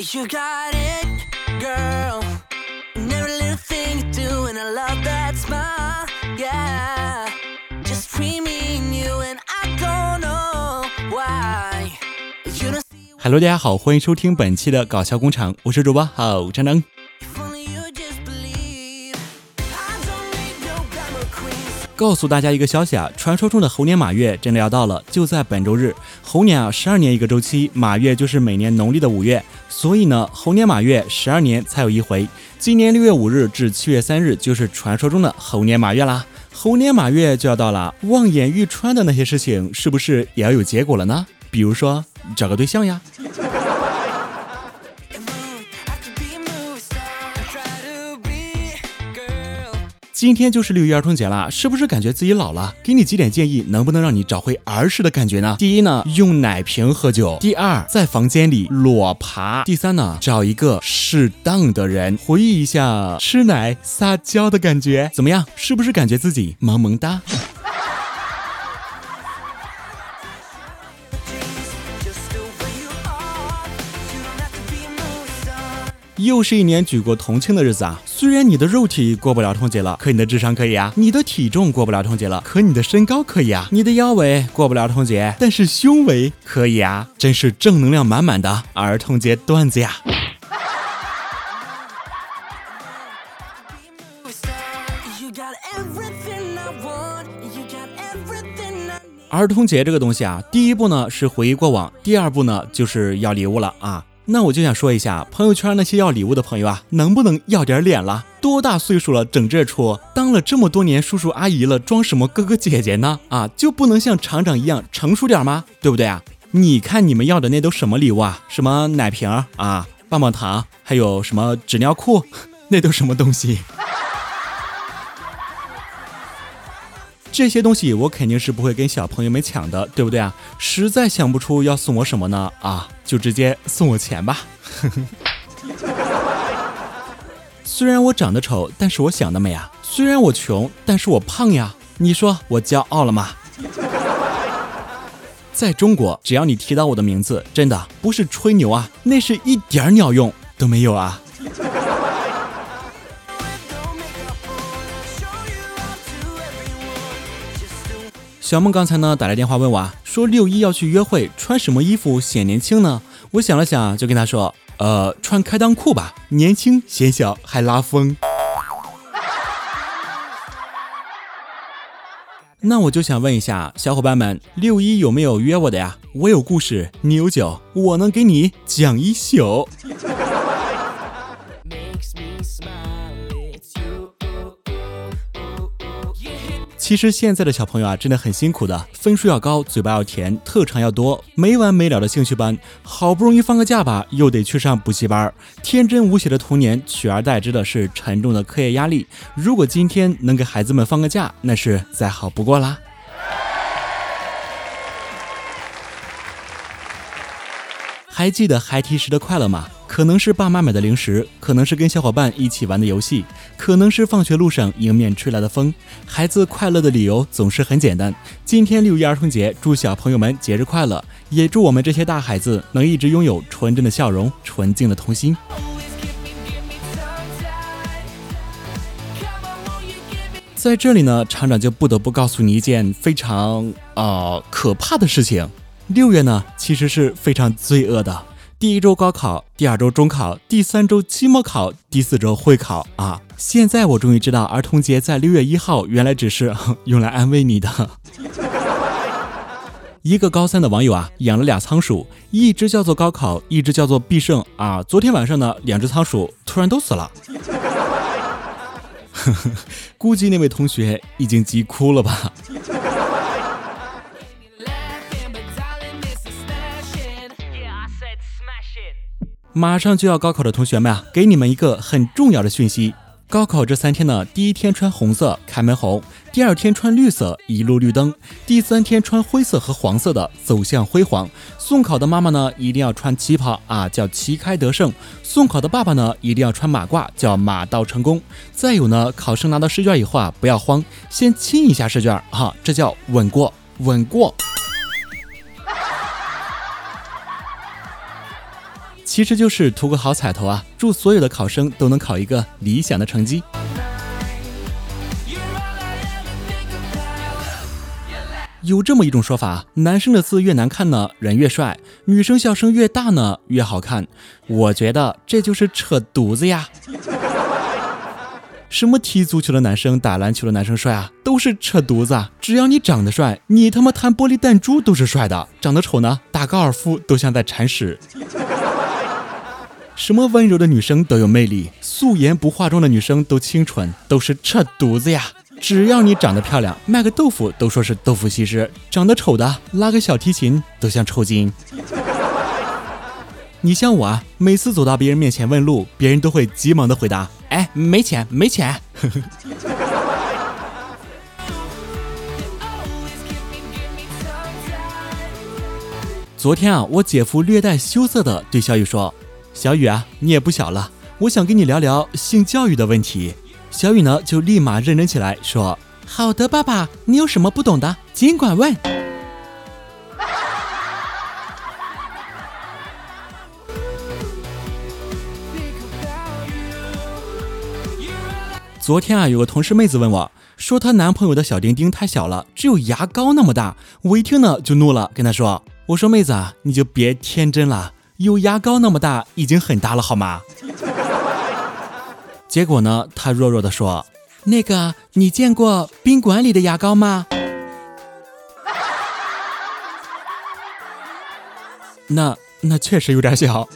You got it, girl. And every little thing you do, and I love that smile. Yeah, just and you, and I don't know why. You don't see Hello，大家好，欢迎收听本期的搞笑工厂，我是主播好张能。if only you just believe. I don't need no glamour queens. 告诉大家一个消息啊，传说中的猴年马月真的要到了，就在本周日。猴年啊，十二年一个周期，马月就是每年农历的五月，所以呢，猴年马月十二年才有一回。今年六月五日至七月三日就是传说中的猴年马月啦。猴年马月就要到了，望眼欲穿的那些事情，是不是也要有结果了呢？比如说找个对象呀。今天就是六一儿童节啦，是不是感觉自己老了？给你几点建议，能不能让你找回儿时的感觉呢？第一呢，用奶瓶喝酒；第二，在房间里裸爬；第三呢，找一个适当的人，回忆一下吃奶撒娇的感觉，怎么样？是不是感觉自己萌萌哒？又是一年举国同庆的日子啊！虽然你的肉体过不了童节了，可你的智商可以啊；你的体重过不了童节了，可你的身高可以啊；你的腰围过不了童节，但是胸围可以啊！真是正能量满满的儿童节段子呀！儿童节这个东西啊，第一步呢是回忆过往，第二步呢就是要礼物了啊。那我就想说一下，朋友圈那些要礼物的朋友啊，能不能要点脸了？多大岁数了，整这出？当了这么多年叔叔阿姨了，装什么哥哥姐姐呢？啊，就不能像厂长一样成熟点吗？对不对啊？你看你们要的那都什么礼物啊？什么奶瓶啊，棒棒糖，还有什么纸尿裤，那都什么东西？这些东西我肯定是不会跟小朋友们抢的，对不对啊？实在想不出要送我什么呢？啊，就直接送我钱吧。虽然我长得丑，但是我想得美啊；虽然我穷，但是我胖呀。你说我骄傲了吗？在中国，只要你提到我的名字，真的不是吹牛啊，那是一点鸟用都没有啊。小梦刚才呢打来电话问我啊，说六一要去约会，穿什么衣服显年轻呢？我想了想，就跟他说，呃，穿开裆裤吧，年轻显小还拉风。那我就想问一下小伙伴们，六一有没有约我的呀？我有故事，你有酒，我能给你讲一宿。其实现在的小朋友啊，真的很辛苦的，分数要高，嘴巴要甜，特长要多，没完没了的兴趣班，好不容易放个假吧，又得去上补习班。天真无邪的童年，取而代之的是沉重的课业压力。如果今天能给孩子们放个假，那是再好不过啦。还记得孩提时的快乐吗？可能是爸妈买的零食，可能是跟小伙伴一起玩的游戏，可能是放学路上迎面吹来的风。孩子快乐的理由总是很简单。今天六一儿童节，祝小朋友们节日快乐，也祝我们这些大孩子能一直拥有纯真的笑容、纯净的童心。在这里呢，厂长就不得不告诉你一件非常呃可怕的事情。六月呢，其实是非常罪恶的。第一周高考，第二周中考，第三周期末考，第四周会考啊！现在我终于知道，儿童节在六月一号原来只是 用来安慰你的。一个高三的网友啊，养了俩仓鼠，一只叫做高考，一只叫做必胜啊。昨天晚上呢，两只仓鼠突然都死了。估计那位同学已经急哭了吧？马上就要高考的同学们啊，给你们一个很重要的讯息：高考这三天呢，第一天穿红色，开门红；第二天穿绿色，一路绿灯；第三天穿灰色和黄色的，走向辉煌。送考的妈妈呢，一定要穿旗袍啊，叫旗开得胜；送考的爸爸呢，一定要穿马褂，叫马到成功。再有呢，考生拿到试卷以后啊，不要慌，先亲一下试卷哈、这叫稳过，稳过。其实就是图个好彩头啊！祝所有的考生都能考一个理想的成绩。有这么一种说法，男生的字越难看呢，人越帅；女生笑声越大呢，越好看。我觉得这就是扯犊子呀！什么踢足球的男生、打篮球的男生帅啊，都是扯犊子。啊只要你长得帅，你他妈弹玻璃弹珠都是帅的；长得丑呢，打高尔夫都像在铲屎。什么温柔的女生都有魅力，素颜不化妆的女生都清纯，都是扯犊子呀！只要你长得漂亮，卖个豆腐都说是豆腐西施；长得丑的拉个小提琴都像抽筋。你像我啊，每次走到别人面前问路，别人都会急忙的回答：“哎，没钱，没钱。” 昨天啊，我姐夫略带羞涩的对小雨说：“小雨啊，你也不小了，我想跟你聊聊性教育的问题。”小雨呢，就立马认真起来，说：“好的，爸爸，你有什么不懂的，尽管问。” 昨天啊，有个同事妹子问我，说她男朋友的小丁丁太小了，只有牙膏那么大。我一听呢，就怒了，跟她说：“我说妹子啊，你就别天真了，有牙膏那么大已经很大了，好吗？” 结果呢，他弱弱的说：“那个，你见过宾馆里的牙膏吗？” 那那确实有点小。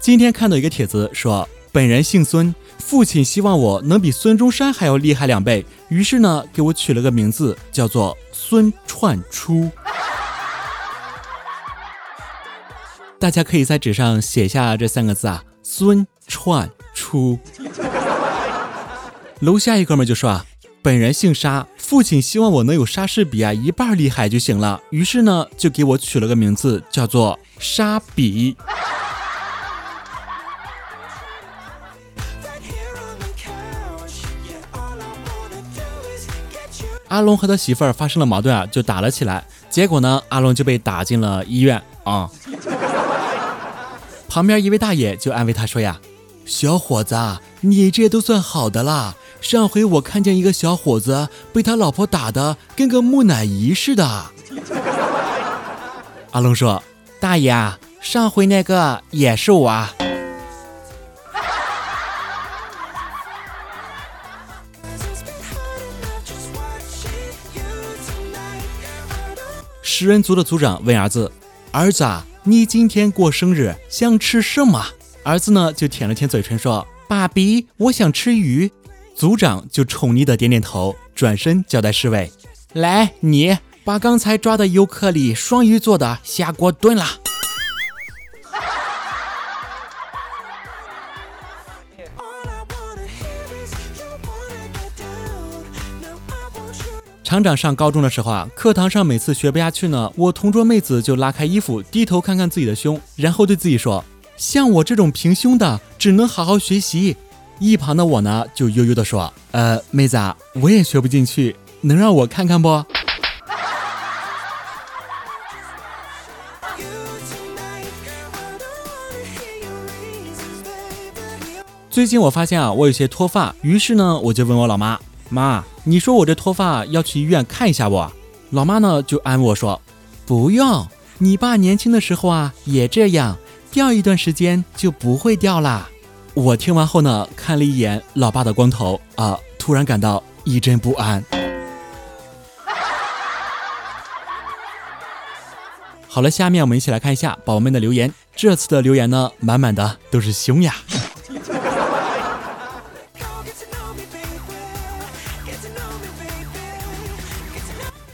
今天看到一个帖子说，本人姓孙，父亲希望我能比孙中山还要厉害两倍，于是呢，给我取了个名字，叫做孙串初。大家可以在纸上写下这三个字啊，孙串初。楼下一哥们就说啊，本人姓沙，父亲希望我能有莎士比亚一半厉害就行了，于是呢就给我取了个名字，叫做沙比。阿龙和他媳妇儿发生了矛盾啊，就打了起来，结果呢，阿龙就被打进了医院啊。旁边一位大爷就安慰他说：“呀，小伙子，你这都算好的啦。上回我看见一个小伙子被他老婆打的跟个木乃伊似的。”阿龙说：“大爷啊，上回那个也是我。”食人族的族长问儿子：“儿子。”你今天过生日，想吃什么？儿子呢就舔了舔嘴唇说：“爸比，我想吃鱼。”族长就宠溺的点点头，转身交代侍卫：“来，你把刚才抓的尤克里双鱼座的下锅炖了。”厂长上高中的时候啊，课堂上每次学不下去呢，我同桌妹子就拉开衣服，低头看看自己的胸，然后对自己说：“像我这种平胸的，只能好好学习。”一旁的我呢，就悠悠的说：“呃，妹子，啊，我也学不进去，能让我看看不？”最近我发现啊，我有些脱发，于是呢，我就问我老妈。妈，你说我这脱发要去医院看一下不？老妈呢就安慰我说：“不用，你爸年轻的时候啊也这样，掉一段时间就不会掉啦。”我听完后呢，看了一眼老爸的光头啊，突然感到一阵不安。好了，下面我们一起来看一下宝宝们的留言。这次的留言呢，满满的都是胸呀。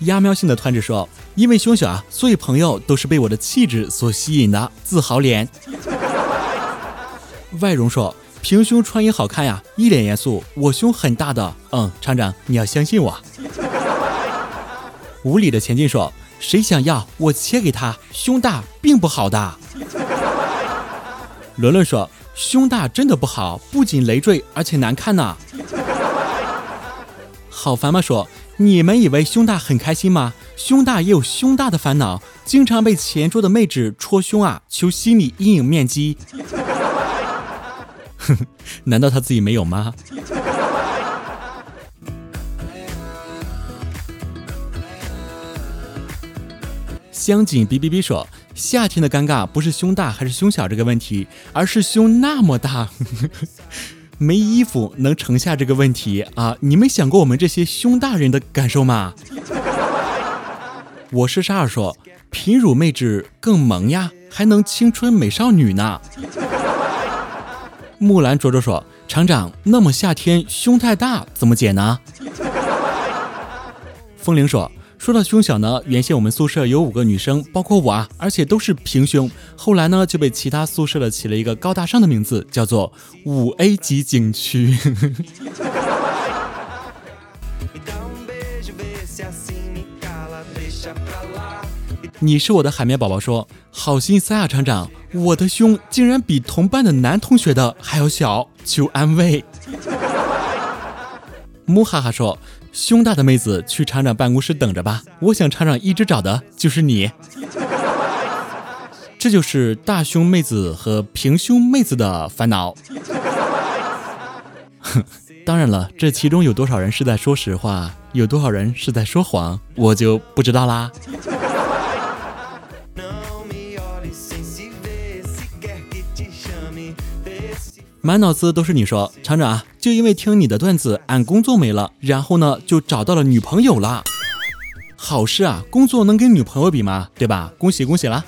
鸭喵性的团子说：“因为胸小啊，所以朋友都是被我的气质所吸引的，自豪脸。”外荣说：“平胸穿衣好看呀。”一脸严肃：“我胸很大的。”嗯，厂长，你要相信我。无理的前进说：“谁想要我切给他，胸大并不好的。”伦伦说：“胸大真的不好，不仅累赘，而且难看呐。”好烦吗？说。你们以为胸大很开心吗？胸大也有胸大的烦恼，经常被前桌的妹纸戳胸啊，求心理阴影面积。难道他自己没有吗？香锦哔哔哔说：“夏天的尴尬不是胸大还是胸小这个问题，而是胸那么大，没衣服能盛下这个问题啊！你没想过我们这些胸大人的感受吗？” 我是沙尔说：“平乳妹纸更萌呀，还能青春美少女呢。”木兰啄啄说：“厂长，那么夏天胸太大怎么减呢？”风铃说。说到胸小呢，原先我们宿舍有五个女生，包括我啊，而且都是平胸。后来呢，就被其他宿舍的起了一个高大上的名字，叫做五 A 级景区。你是我的海绵宝宝说，好心塞啊，厂长，我的胸竟然比同班的男同学的还要小，求安慰。木哈哈说。胸大的妹子去厂长办公室等着吧，我想厂长一直找的就是你。这就是大胸妹子和平胸妹子的烦恼。哼，当然了，这其中有多少人是在说实话，有多少人是在说谎，我就不知道啦。满脑子都是你说，厂长，就因为听你的段子，俺工作没了，然后呢就找到了女朋友了。好事啊，工作能跟女朋友比吗？对吧？恭喜恭喜啦！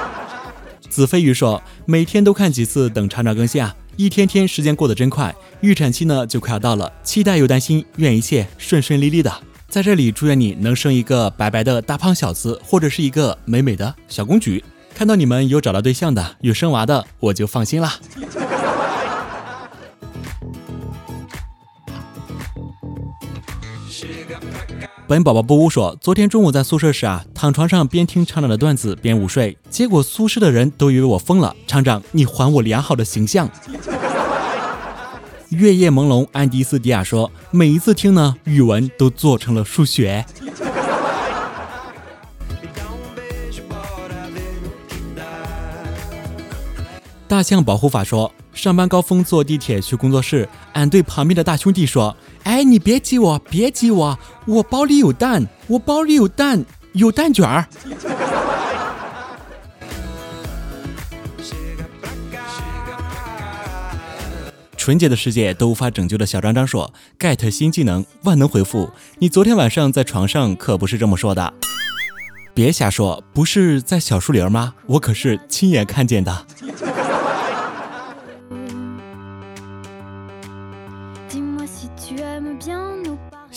子飞鱼说，每天都看几次，等厂长更新啊，一天天时间过得真快，预产期呢就快要到了，期待又担心，愿一切顺顺利利的。在这里祝愿你能生一个白白的大胖小子，或者是一个美美的小公举。看到你们有找到对象的，有生娃的，我就放心啦。本宝宝不污说，昨天中午在宿舍时啊，躺床上边听厂长的段子边午睡，结果宿舍的人都以为我疯了。厂长，你还我良好的形象。月夜朦胧，安迪斯迪亚说，每一次听呢，语文都做成了数学。大象保护法说，上班高峰坐地铁去工作室，俺对旁边的大兄弟说：“哎，你别挤我，别挤我，我包里有蛋，我包里有蛋，有蛋卷儿。”纯洁的世界都无法拯救的小张张说：“get 新技能，万能回复。你昨天晚上在床上可不是这么说的，别瞎说，不是在小树林吗？我可是亲眼看见的。”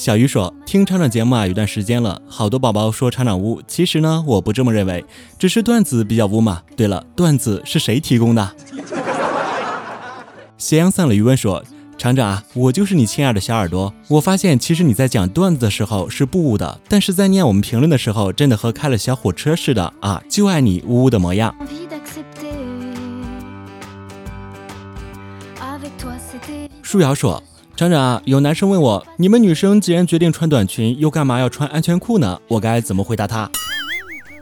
小鱼说：“听厂长节目啊，有段时间了，好多宝宝说厂长污，其实呢，我不这么认为，只是段子比较污嘛。对了，段子是谁提供的？” 斜阳散了余温说：“厂长啊，我就是你亲爱的小耳朵。我发现其实你在讲段子的时候是不污的，但是在念我们评论的时候，真的和开了小火车似的啊！就爱你污污的模样。”树瑶说。厂长，有男生问我，你们女生既然决定穿短裙，又干嘛要穿安全裤呢？我该怎么回答他？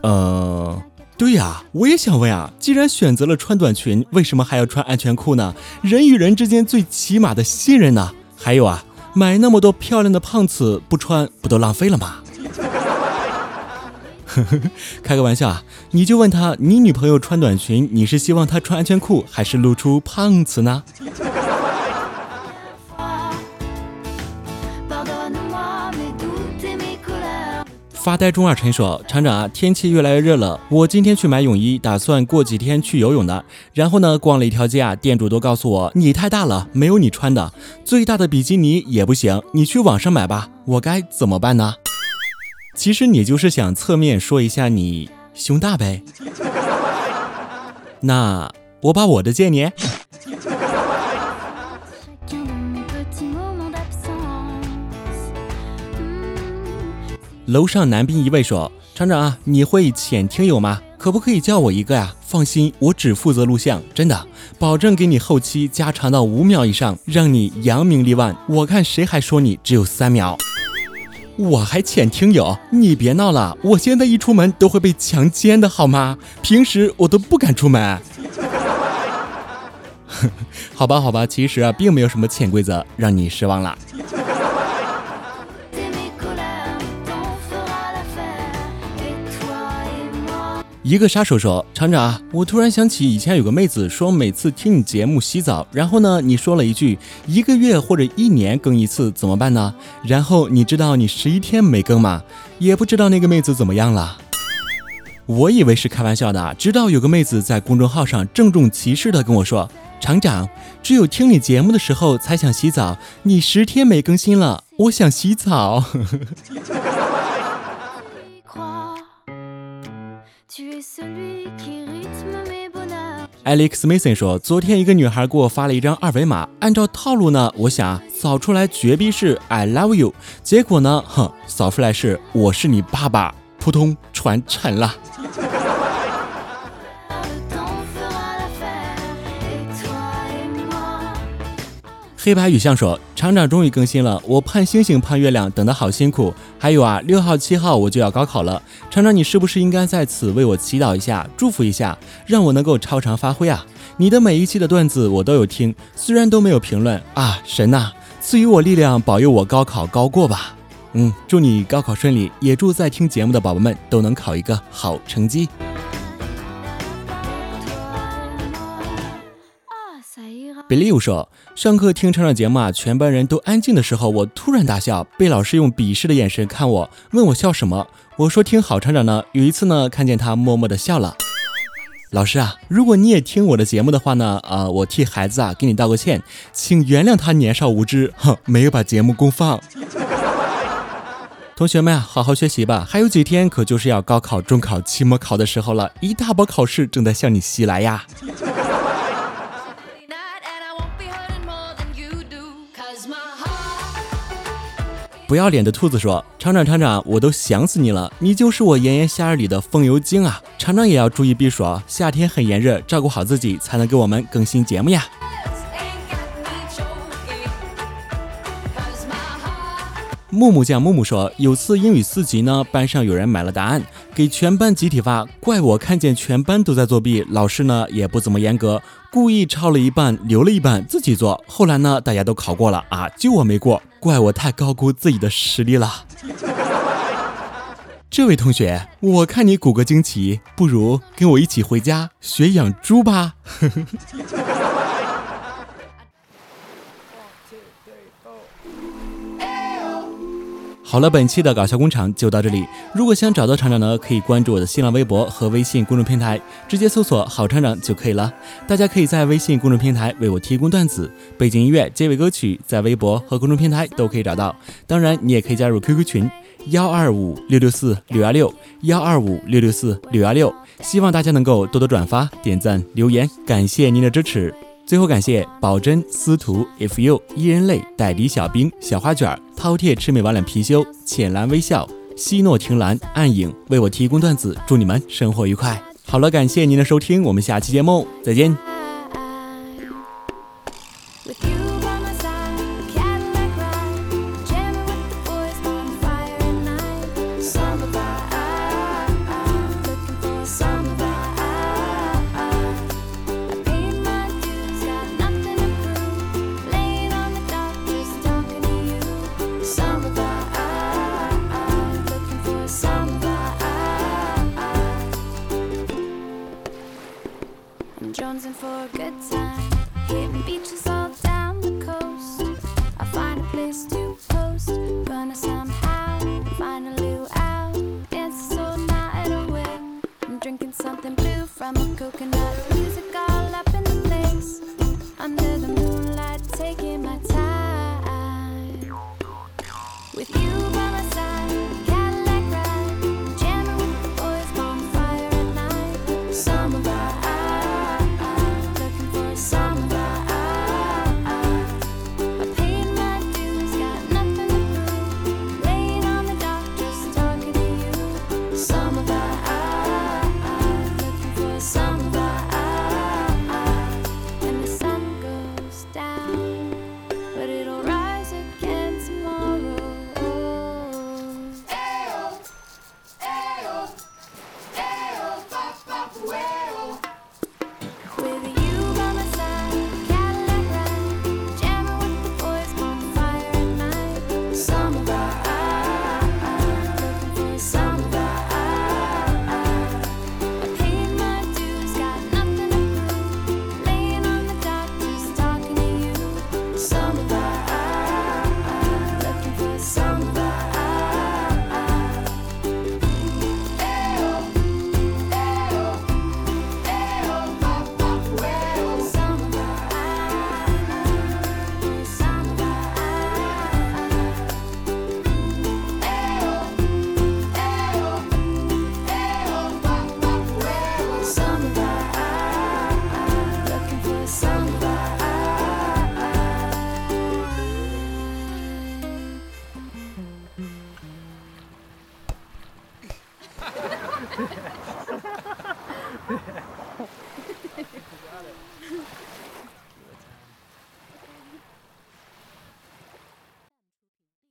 呃，对呀，我也想问啊，既然选择了穿短裙，为什么还要穿安全裤呢？人与人之间最起码的信任呢？还有啊，买那么多漂亮的胖子不穿，不都浪费了吗？开个玩笑啊，你就问他，你女朋友穿短裙，你是希望她穿安全裤，还是露出胖子呢？发呆中二陈说：“厂长啊，天气越来越热了，我今天去买泳衣，打算过几天去游泳的。然后呢，逛了一条街啊，店主都告诉我你太大了，没有你穿的，最大的比基尼也不行，你去网上买吧。我该怎么办呢？其实你就是想侧面说一下你胸大呗。那我把我的借你。”楼上男宾一位说：“厂长啊，你会潜听友吗？可不可以叫我一个呀？放心，我只负责录像，真的，保证给你后期加长到五秒以上，让你扬名立万。我看谁还说你只有三秒。”我还潜听友，你别闹了，我现在一出门都会被强奸的好吗？平时我都不敢出门。好吧，好吧，其实啊，并没有什么潜规则让你失望了。一个杀手说：“厂长，我突然想起以前有个妹子说，每次听你节目洗澡，然后呢，你说了一句一个月或者一年更一次，怎么办呢？然后你知道你十一天没更吗？也不知道那个妹子怎么样了。我以为是开玩笑的，直到有个妹子在公众号上郑重其事的跟我说：厂长，只有听你节目的时候才想洗澡，你十天没更新了，我想洗澡。” Alex Mason 说：“昨天一个女孩给我发了一张二维码，按照套路呢，我想扫出来绝逼是 I love you，结果呢，哼，扫出来是我是你爸爸，扑通传沉了。”黑白雨象说：“厂长终于更新了，我盼星星盼月亮等的好辛苦。还有啊，六号七号我就要高考了，厂长你是不是应该在此为我祈祷一下，祝福一下，让我能够超常发挥啊？你的每一期的段子我都有听，虽然都没有评论啊，神呐，赐予我力量，保佑我高考高过吧。嗯，祝你高考顺利，也祝在听节目的宝宝们都能考一个好成绩。”比利 e 说。上课听成长节目啊，全班人都安静的时候，我突然大笑，被老师用鄙视的眼神看我，问我笑什么。我说听好成长呢。有一次呢，看见他默默的笑了。老师啊，如果你也听我的节目的话呢，呃，我替孩子啊给你道个歉，请原谅他年少无知，哼，没有把节目公放。同学们啊，好好学习吧，还有几天可就是要高考、中考、期末考的时候了，一大波考试正在向你袭来呀。不要脸的兔子说：“厂长，厂长，我都想死你了！你就是我炎炎夏日里的风油精啊！厂长也要注意避暑，夏天很炎热，照顾好自己，才能给我们更新节目呀。”木木酱木木说：“有次英语四级呢，班上有人买了答案，给全班集体发，怪我看见全班都在作弊，老师呢也不怎么严格。”故意抄了一半，留了一半自己做。后来呢，大家都考过了啊，就我没过，怪我太高估自己的实力了。这位同学，我看你骨骼惊奇，不如跟我一起回家学养猪吧。好了，本期的搞笑工厂就到这里。如果想找到厂长呢，可以关注我的新浪微博和微信公众平台，直接搜索“好厂长”就可以了。大家可以在微信公众平台为我提供段子、背景音乐、结尾歌曲，在微博和公众平台都可以找到。当然，你也可以加入 QQ 群幺二五六六四六幺六幺二五六六四六幺六。希望大家能够多多转发、点赞、留言，感谢您的支持。最后感谢宝珍、司徒、If You、伊人类、代理小兵、小花卷、饕餮魑魅魍魉貔貅、浅蓝微笑、希诺亭兰、暗影为我提供段子，祝你们生活愉快。好了，感谢您的收听，我们下期节目再见。From a coconut. Music all up in the place. Under the moonlight, taking my time. With you by